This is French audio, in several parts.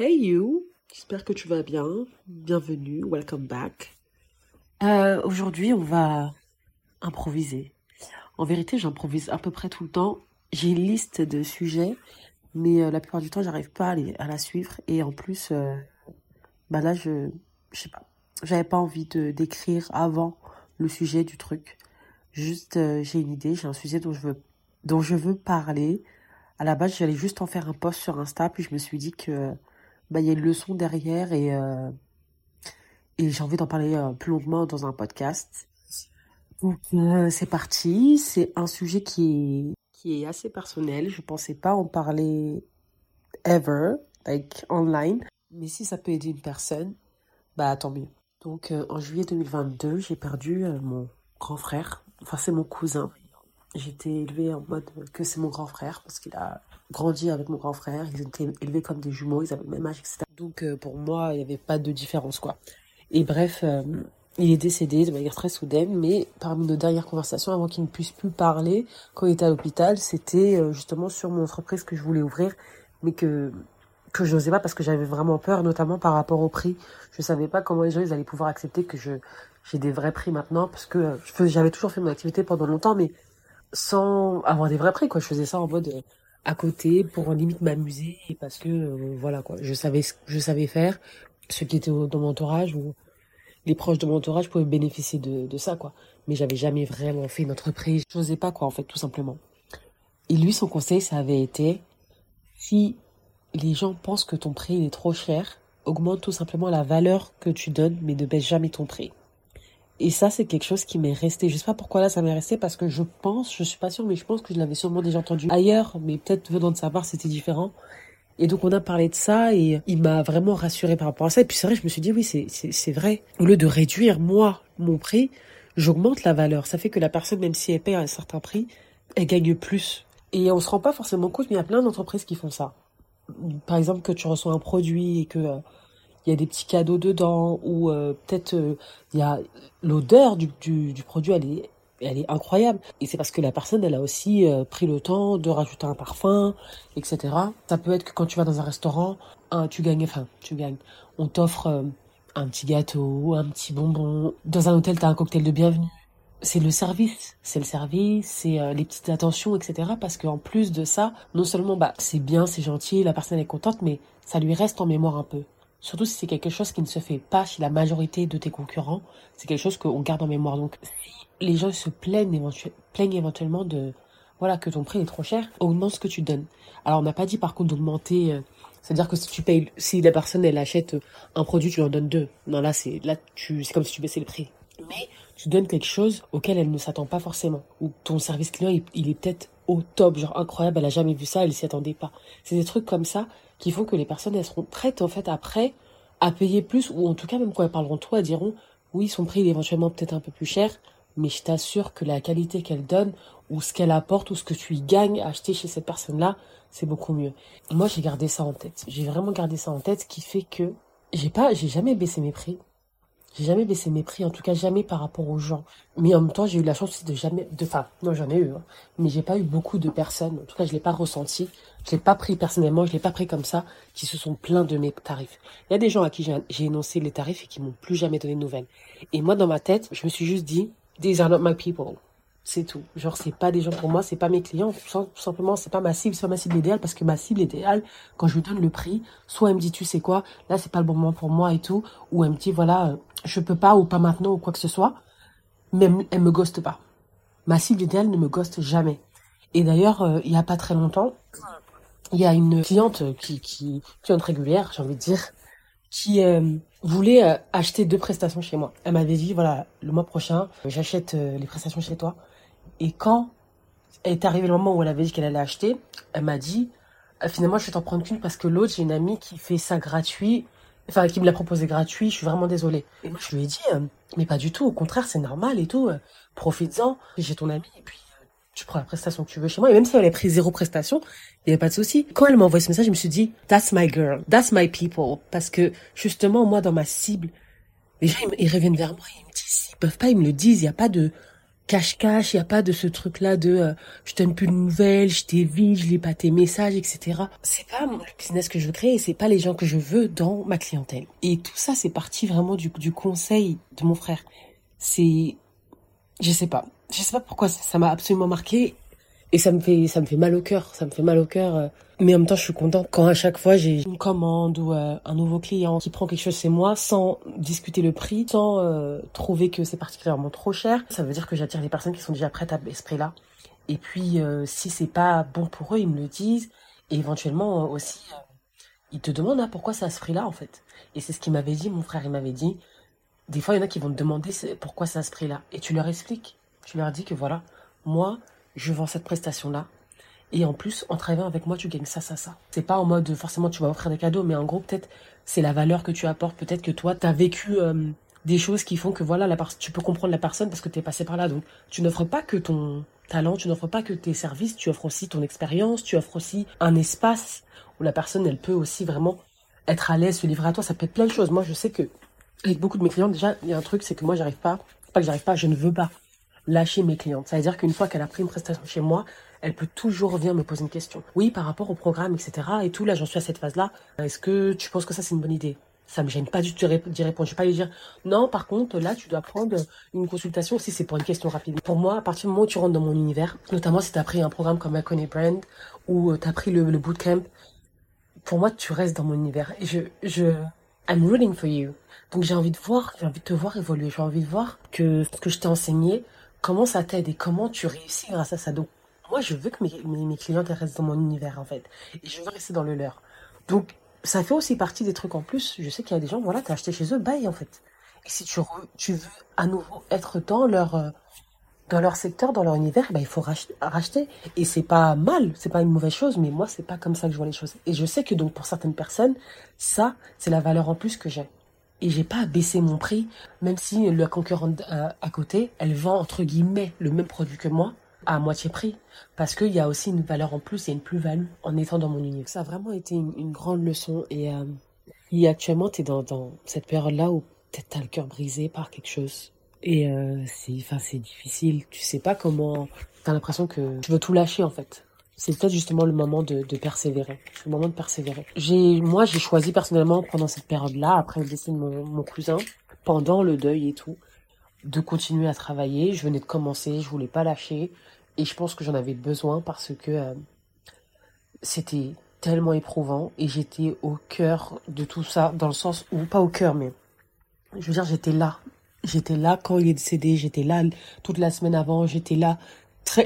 Hey you, j'espère que tu vas bien. Bienvenue, welcome back. Euh, Aujourd'hui, on va improviser. En vérité, j'improvise à peu près tout le temps. J'ai une liste de sujets, mais euh, la plupart du temps, j'arrive pas à, la suivre. Et en plus, euh, bah là, je, je sais pas. J'avais pas envie d'écrire avant le sujet du truc. Juste, j'ai une idée, j'ai un sujet dont je veux, dont je veux parler. À la base, j'allais juste en faire un post sur Insta, puis je me suis dit que bah, il y a une leçon derrière et, euh, et j'ai envie d'en parler euh, plus longuement dans un podcast. Donc, euh, c'est parti. C'est un sujet qui est, qui est assez personnel. Je pensais pas en parler ever, like online. Mais si ça peut aider une personne, bah tant mieux. Donc, en juillet 2022, j'ai perdu mon grand frère. Enfin, c'est mon cousin. J'étais élevée en mode que c'est mon grand frère parce qu'il a grandi avec mon grand frère. Ils étaient élevés comme des jumeaux, ils avaient le même âge, etc. Donc euh, pour moi, il n'y avait pas de différence, quoi. Et bref, euh, il est décédé de manière très soudaine, mais parmi nos dernières conversations, avant qu'il ne puisse plus parler, quand il était à l'hôpital, c'était euh, justement sur mon entreprise que je voulais ouvrir, mais que que je n'osais pas parce que j'avais vraiment peur, notamment par rapport au prix. Je savais pas comment les gens ils allaient pouvoir accepter que je j'ai des vrais prix maintenant, parce que j'avais toujours fait mon activité pendant longtemps, mais sans avoir des vrais prix quoi. Je faisais ça en mode à côté pour limite m'amuser parce que euh, voilà quoi. Je savais je savais faire. Ceux qui étaient dans mon entourage ou les proches de mon entourage pouvaient bénéficier de, ça quoi. Mais j'avais jamais vraiment fait une entreprise. Je n'osais pas quoi en fait tout simplement. Et lui son conseil ça avait été si les gens pensent que ton prix est trop cher augmente tout simplement la valeur que tu donnes mais ne baisse jamais ton prix et ça, c'est quelque chose qui m'est resté. Je sais pas pourquoi là, ça m'est resté parce que je pense, je suis pas sûre, mais je pense que je l'avais sûrement déjà entendu ailleurs, mais peut-être venant de sa part, c'était différent. Et donc, on a parlé de ça et il m'a vraiment rassuré par rapport à ça. Et puis, c'est vrai, je me suis dit, oui, c'est, vrai. Au lieu de réduire, moi, mon prix, j'augmente la valeur. Ça fait que la personne, même si elle paye un certain prix, elle gagne plus. Et on se rend pas forcément compte, mais il y a plein d'entreprises qui font ça. Par exemple, que tu reçois un produit et que, euh, il y a des petits cadeaux dedans ou euh, peut-être euh, il y a l'odeur du, du, du produit elle est incroyable. Et c'est parce que la personne elle a aussi euh, pris le temps de rajouter un parfum etc ça peut être que quand tu vas dans un restaurant tu gagnes enfin tu gagnes. On t'offre euh, un petit gâteau un petit bonbon. Dans un hôtel t'as un cocktail de bienvenue. C'est le service, c'est le service, c'est euh, les petites attentions, etc. Parce qu'en plus de ça, non seulement bah c'est bien, c'est gentil, la personne est contente, mais ça lui reste en mémoire un peu. Surtout si c'est quelque chose qui ne se fait pas chez la majorité de tes concurrents, c'est quelque chose qu'on garde en mémoire. Donc si les gens se plaignent, éventu- plaignent éventuellement de voilà que ton prix est trop cher, augmente ce que tu donnes. Alors on n'a pas dit par contre d'augmenter, euh, c'est-à-dire que si tu payes, si la personne elle achète un produit, tu lui en donnes deux. Non là c'est là tu c'est comme si tu baissais le prix. Mais tu donnes quelque chose auquel elle ne s'attend pas forcément. Ou ton service client, il, est peut-être au top, genre incroyable, elle a jamais vu ça, elle s'y attendait pas. C'est des trucs comme ça qui font que les personnes, elles seront prêtes, en fait, après, à payer plus, ou en tout cas, même quand elles parleront de toi, elles diront, oui, son prix, il est éventuellement peut-être un peu plus cher, mais je t'assure que la qualité qu'elle donne, ou ce qu'elle apporte, ou ce que tu y gagnes à acheter chez cette personne-là, c'est beaucoup mieux. Moi, j'ai gardé ça en tête. J'ai vraiment gardé ça en tête, ce qui fait que j'ai pas, j'ai jamais baissé mes prix. J'ai jamais baissé mes prix, en tout cas jamais par rapport aux gens. Mais en même temps, j'ai eu la chance aussi de jamais, de, enfin, non, j'en ai eu, hein. mais j'ai pas eu beaucoup de personnes, en tout cas, je l'ai pas ressenti, je l'ai pas pris personnellement, je l'ai pas pris comme ça, qui se sont plaints de mes tarifs. Il y a des gens à qui j'ai énoncé les tarifs et qui m'ont plus jamais donné de nouvelles. Et moi, dans ma tête, je me suis juste dit, these are not my people. C'est tout. Genre, c'est pas des gens pour moi, c'est pas mes clients. Tout simplement, c'est pas ma cible, c'est pas ma cible idéale parce que ma cible idéale, quand je lui donne le prix, soit elle me dit, tu sais quoi, là, c'est pas le bon moment pour moi et tout, ou elle me dit, voilà, euh, je peux pas ou pas maintenant ou quoi que ce soit, mais elle me- ghoste pas. Ma cible idéale ne me ghoste jamais. Et d'ailleurs, euh, il y a pas très longtemps, il y a une cliente qui, qui, cliente régulière, j'ai envie de dire, qui euh, voulait euh, acheter deux prestations chez moi. Elle m'avait dit, voilà, le mois prochain, j'achète les prestations chez toi. Et quand est arrivé le moment où elle avait dit qu'elle allait acheter, elle m'a dit, finalement, je vais t'en prendre qu'une parce que l'autre, j'ai une amie qui fait ça gratuit, enfin, qui me l'a proposé gratuit, je suis vraiment désolée. Et moi, je lui ai dit, euh, mais pas du tout, au contraire, c'est normal et tout, euh, profites-en, j'ai ton ami, et puis euh, tu prends la prestation que tu veux chez moi. Et même si elle avait pris zéro prestation, il n'y avait pas de souci. Quand elle m'a envoyé ce message, je me suis dit, that's my girl, that's my people. Parce que, justement, moi, dans ma cible, les gens, ils, ils reviennent vers moi, ils me disent, s'ils peuvent pas, ils me le disent, il n'y a pas de, cache-cache, il n'y a pas de ce truc-là de euh, je donne plus de nouvelles, je t'évite, je lis pas tes messages, etc. C'est pas le business que je veux créer, c'est pas les gens que je veux dans ma clientèle. Et tout ça, c'est parti vraiment du, du conseil de mon frère. C'est, je sais pas, je sais pas pourquoi ça m'a absolument marqué et ça me fait ça me fait mal au cœur, ça me fait mal au cœur. Euh. Mais en même temps, je suis contente quand à chaque fois j'ai une commande ou euh, un nouveau client qui prend quelque chose chez moi sans discuter le prix, sans euh, trouver que c'est particulièrement trop cher. Ça veut dire que j'attire des personnes qui sont déjà prêtes à ce prix-là. Et puis si c'est pas bon pour eux, ils me le disent. Et éventuellement aussi, ils te demandent ah, pourquoi c'est à ce prix-là en fait? Et c'est ce qu'il m'avait dit, mon frère, il m'avait dit. Des fois, il y en a qui vont te demander pourquoi c'est à ce prix-là? Et tu leur expliques. Tu leur dis que voilà, moi, je vends cette prestation-là. Et en plus, en travaillant avec moi, tu gagnes ça, ça, ça. C'est pas en mode forcément tu vas offrir des cadeaux, mais en gros, peut-être c'est la valeur que tu apportes. Peut-être que toi, tu as vécu euh, des choses qui font que voilà, la tu peux comprendre la personne parce que tu es passé par là. Donc, tu n'offres pas que ton talent, tu n'offres pas que tes services, tu offres aussi ton expérience, tu offres aussi un espace où la personne, elle peut aussi vraiment être à l'aise, se livrer à toi. Ça peut être plein de choses. Moi, je sais que avec beaucoup de mes clients, déjà, il y a un truc, c'est que moi, j'arrive pas, pas que j'arrive pas, je ne veux pas lâcher mes clientes. Ça veut dire qu'une fois qu'elle a pris une prestation chez moi, elle peut toujours venir me poser une question. Oui, par rapport au programme, etc. Et tout, là, j'en suis à cette phase-là. Est-ce que tu penses que ça, c'est une bonne idée? Ça me gêne pas du tout d'y répondre. Je vais pas lui dire, non, par contre, là, tu dois prendre une consultation si c'est pour une question rapide. Pour moi, à partir du moment où tu rentres dans mon univers, notamment si tu as pris un programme comme Icon Brand ou euh, tu as pris le, le bootcamp, pour moi, tu restes dans mon univers. Et je, je, I'm rooting for you. Donc j'ai envie de voir, j'ai envie de te voir évoluer. J'ai envie de voir que ce que je t'ai enseigné, comment ça t'aide et comment tu réussis grâce à ça. Donc, moi, je veux que mes, mes, clients restent dans mon univers, en fait. Et je veux rester dans le leur. Donc, ça fait aussi partie des trucs en plus. Je sais qu'il y a des gens, voilà, t'as acheté chez eux, bye, en fait. Et si tu, veux à nouveau être dans leur, euh, dans leur secteur, dans leur univers, bah, il faut racheter. Et c'est pas mal, c'est pas une mauvaise chose, mais moi, c'est pas comme ça que je vois les choses. Et je sais que donc, pour certaines personnes, ça, c'est la valeur en plus que j'ai et j'ai pas baissé mon prix, même si la concurrente euh, à, côté, elle vend entre guillemets le même produit que moi à moitié prix, parce qu'il y a aussi une valeur en plus et une plus-value en étant dans mon univers. Ça a vraiment été une, grande leçon et, euh, actuellement tu es dans, dans cette période-là où peut-être t'as le cœur brisé par quelque chose et euh, c'est c'est difficile, tu sais pas comment, t'as l'impression que tu veux tout lâcher en fait c'est peut-être justement le moment de, persévérer. Le moment de persévérer. J'ai, moi, j'ai choisi personnellement pendant cette période-là, après le décès de mon, mon cousin, pendant le deuil et tout, de continuer à travailler. Je venais de commencer, je voulais pas lâcher, et je pense que j'en avais besoin parce que euh, c'était tellement éprouvant et j'étais au cœur de tout ça, dans le sens où pas au cœur, mais je veux dire, j'étais là. J'étais là quand il est décédé, j'étais là toute la semaine avant, j'étais là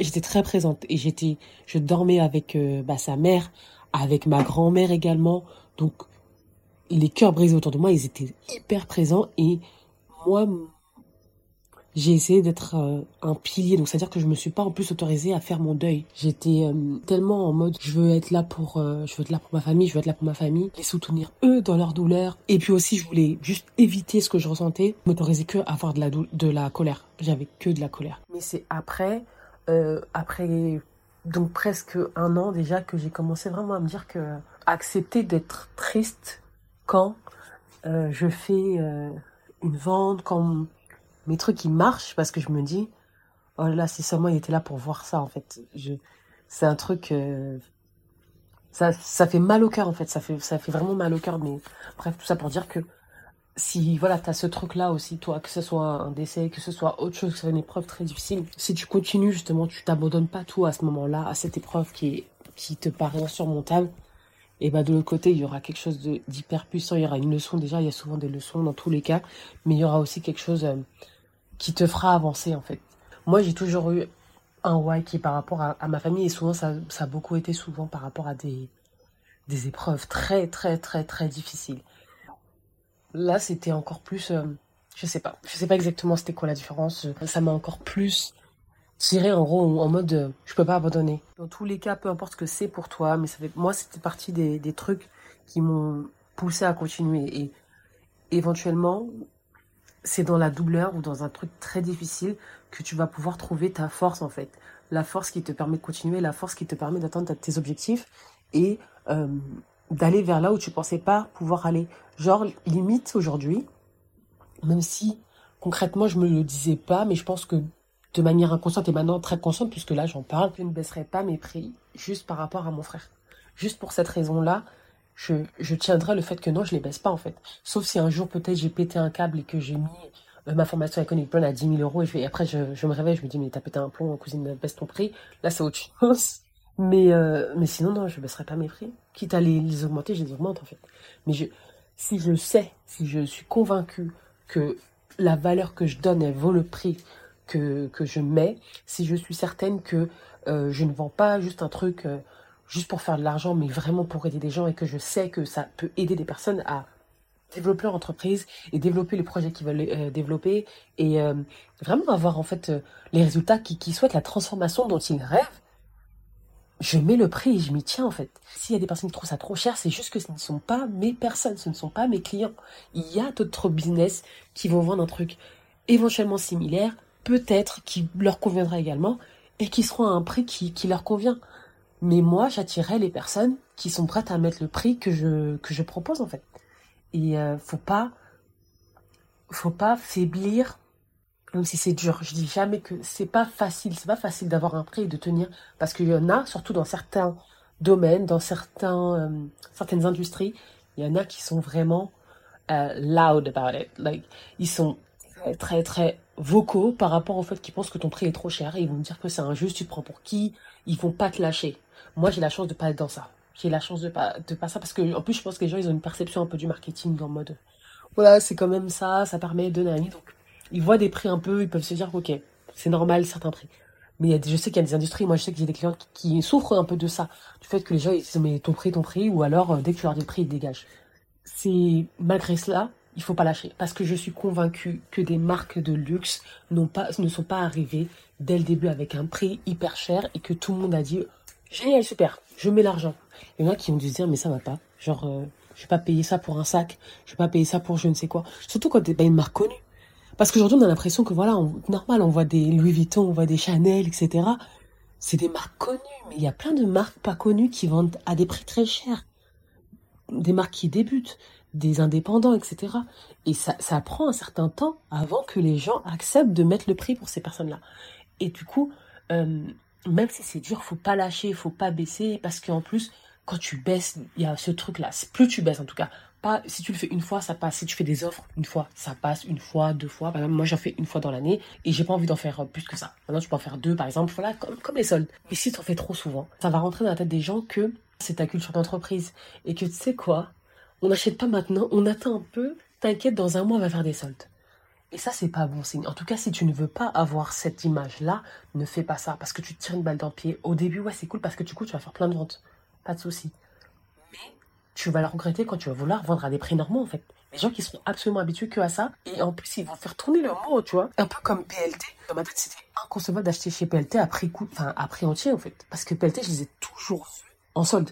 j'étais très présente et j'étais, je dormais avec euh, bah, sa mère, avec ma grand-mère également. Donc les cœurs brisés autour de moi, ils étaient hyper présents et moi, j'ai essayé d'être euh, un pilier. Donc c'est-à-dire que je me suis pas en plus autorisée à faire mon deuil. J'étais euh, tellement en mode, je veux être là pour, je veux être là pour ma famille, je veux être là pour ma famille, les soutenir eux dans leur douleur. Et puis aussi, je voulais juste éviter ce que je ressentais, m'autoriser que à avoir de la de la colère. J'avais que de la colère. Mais c'est après euh, après donc presque un an déjà que j'ai commencé vraiment à me dire que accepter d'être triste quand euh, je fais euh, une vente, quand mes trucs ils marchent, parce que je me dis oh là si seulement il était là pour voir ça en fait. Je c'est un truc ça ça fait mal au cœur en fait, ça fait vraiment mal au cœur mais bref tout ça pour dire que si voilà, tu as ce truc-là aussi, toi, que ce soit un décès, que ce soit autre chose, que ce soit une épreuve très difficile, si tu continues justement, tu t'abandonnes pas tout à ce moment-là, à cette épreuve qui te paraît insurmontable, et bah de l'autre côté, il y aura quelque chose d'hyper puissant, il y aura une leçon, déjà, il y a souvent des leçons dans tous les cas, mais il y aura aussi quelque chose euh, qui te fera avancer en fait. Moi, j'ai toujours eu un why qui est par rapport à, à ma famille, et souvent, ça, ça a beaucoup été souvent par rapport à des, des épreuves très, très, très, très difficiles. Là, c'était encore plus, euh, je sais pas, je sais pas exactement c'était quoi la différence. Ça m'a encore plus tiré en gros en mode, euh, je peux pas abandonner. Dans tous les cas, peu importe ce que c'est pour toi, mais ça fait, moi, c'était partie des, des trucs qui m'ont poussé à continuer. Et éventuellement, c'est dans la douleur ou dans un truc très difficile que tu vas pouvoir trouver ta force en fait. La force qui te permet de continuer, la force qui te permet d'atteindre tes objectifs et euh, d'aller vers là où tu pensais pas pouvoir aller. Genre, limite aujourd'hui, même si concrètement je me le disais pas, mais je pense que de manière inconsciente et maintenant très consciente, puisque là j'en parle, je ne baisserai pas mes prix juste par rapport à mon frère. Juste pour cette raison-là, je, je tiendrai le fait que non, je les baisse pas en fait. Sauf si un jour peut-être j'ai pété un câble et que j'ai mis euh, ma formation Iconic Brand à 10 000 euros et, après je, me réveille, je me dis mais t'as pété un plomb, cousine, baisse ton prix. Là c'est autre chose. Mais, euh, mais sinon non, je baisserai pas mes prix. Quitte à les, augmenter, je les augmente en fait. Mais si je sais, si je suis convaincue que la valeur que je donne, elle vaut le prix que, que je mets, si je suis certaine que euh, je ne vends pas juste un truc euh, juste pour faire de l'argent, mais vraiment pour aider des gens et que je sais que ça peut aider des personnes à développer leur entreprise et développer les projets qu'ils veulent euh, développer et vraiment avoir en fait les résultats qu'ils qui souhaitent, la transformation dont ils rêvent, je mets le prix et je m'y tiens en fait. S'il y a des personnes qui trouvent ça trop cher, c'est juste que ce ne sont pas mes personnes, ce ne sont pas mes clients. Il y a d'autres business qui vont vendre un truc éventuellement similaire, peut-être qui leur conviendra également, et qui seront à un prix qui, qui leur convient. Mais moi, j'attirerai les personnes qui sont prêtes à mettre le prix que je, que je propose en fait. Et euh, faut pas faut pas faiblir même si c'est dur. Je dis jamais que c'est pas facile, c'est pas facile d'avoir un prix et de tenir, parce qu'il y en a, surtout dans certains domaines, dans certains, euh, certaines industries, il y en a qui sont vraiment euh, loud about it. Like, ils sont très, très, vocaux par rapport au fait qu'ils pensent que ton prix est trop cher et ils vont me dire que c'est injuste, tu te prends pour qui, ils vont pas te lâcher. Moi, j'ai la chance de pas être dans ça. J'ai la chance de pas, de pas ça parce que, en plus, je pense que les gens, ils ont une perception un peu du marketing en mode, voilà, c'est quand même ça, ça permet de donner donc ils voient des prix un peu, ils peuvent se dire, ok, c'est normal certains prix. Mais je sais qu'il y a des industries, moi je sais que j'ai des clients qui, souffrent un peu de ça, du fait que les gens ils disent mais ton prix, ton prix, ou alors euh, dès que tu leur dis le prix, ils dégagent. C'est malgré cela, il faut pas lâcher, parce que je suis convaincue que des marques de luxe ne sont pas arrivées dès le début avec un prix hyper cher et que tout le monde a dit génial, super, je mets l'argent. Il y en a qui ont dû se dire mais ça va pas, genre euh, je vais pas payer ça pour un sac, je vais pas payer ça pour je ne sais quoi. Surtout quand t'es pas une marque connue. Parce qu'aujourd'hui, on a l'impression que voilà, on, normal, on voit des Louis Vuitton, on voit des Chanel, etc. C'est des marques connues, mais il y a plein de marques pas connues qui vendent à des prix très chers. Des marques qui débutent, des indépendants, etc. Et ça, ça prend un certain temps avant que les gens acceptent de mettre le prix pour ces personnes-là. Et du coup, euh, même si c'est dur, faut pas lâcher, faut pas baisser, parce qu'en plus, quand tu baisses, il y a ce truc-là. Plus tu baisses, en tout cas, pas, si tu le fais une fois, ça passe. Si tu fais des offres une fois, ça passe une fois, deux fois. Par exemple, moi, j'en fais une fois dans l'année et j'ai pas envie d'en faire euh, plus que ça. Maintenant, tu peux en faire deux, par exemple. Voilà, comme, comme les soldes. Mais si tu en fais trop souvent, ça va rentrer dans la tête des gens que c'est ta culture d'entreprise et que tu sais quoi, on n'achète pas maintenant, on attend un peu. T'inquiète, dans un mois, on va faire des soldes. Et ça, c'est pas bon signe. En tout cas, si tu ne veux pas avoir cette image-là, ne fais pas ça parce que tu te tires une balle dans le pied. Au début, ouais, c'est cool parce que du coup, tu vas faire plein de ventes. Pas de souci tu vas le regretter quand tu vas vouloir vendre à des prix normaux, en fait. Les gens qui sont absolument habitués que à ça, et en plus, ils vont faire tourner leur mot, tu vois. Un peu comme PLT. Dans ma tête, c'était inconcevable d'acheter chez PLT à prix coup, enfin, à prix entier, en fait. Parce que PLT, je les ai toujours en solde.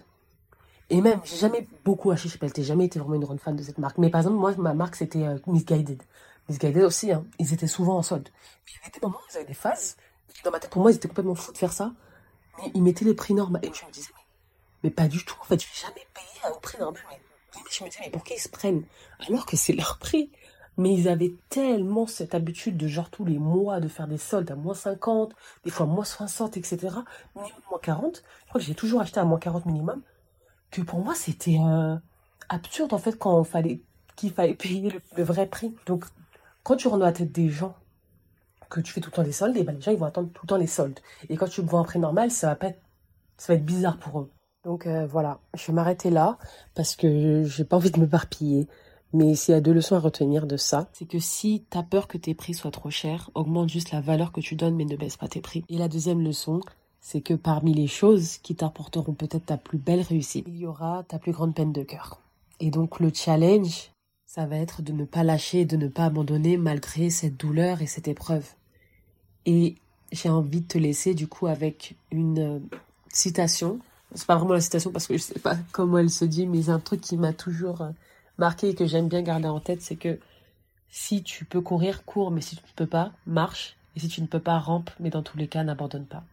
Et même, j'ai jamais beaucoup acheté chez j'ai jamais été vraiment une grande fan de cette marque. Mais par exemple, moi, ma marque, c'était euh, Misguided. Misguided aussi, hein. Ils étaient souvent en solde. il y avait des moments où ils avaient des phases. Dans ma tête, pour moi, ils étaient complètement fous de faire ça. Mais ils mettaient les prix normaux. Et je me disais, mais pas du tout. En fait, je vais jamais payer un prix normal. Mais je me disais, mais pourquoi ils se prennent? Alors que c'est leur prix. Mais ils avaient tellement cette habitude de genre tous les mois de faire des soldes à moins 50, des fois moins 60, etc. Minimum moins 40. Je crois que j'ai toujours acheté à moins 40 minimum. Que pour moi, c'était euh, absurde en fait quand fallait qu'il fallait payer le, vrai prix. Donc, quand tu rentres dans la tête des gens que tu fais tout le temps des soldes, et eh ben les gens ils vont attendre tout le temps les soldes. Et quand tu vends un prix normal, ça va pas être, ça va être bizarre pour eux. Donc euh, voilà, je vais m'arrêter là parce que j'ai pas envie de me m'éparpiller. Mais s'il y a deux leçons à retenir de ça, c'est que si t'as peur que tes prix soient trop chers, augmente juste la valeur que tu donnes mais ne baisse pas tes prix. Et la deuxième leçon, c'est que parmi les choses qui t'apporteront peut-être ta plus belle réussite, il y aura ta plus grande peine de cœur. Et donc le challenge, ça va être de ne pas lâcher, de ne pas abandonner malgré cette douleur et cette épreuve. Et j'ai envie de te laisser du coup avec une euh, citation c'est pas vraiment la citation parce que je sais pas comment elle se dit, mais un truc qui m'a toujours euh, marqué et que j'aime bien garder en tête, c'est que si tu peux courir, cours, mais si tu ne peux pas, marche. Et si tu ne peux pas, rampe, mais dans tous les cas, n'abandonne pas.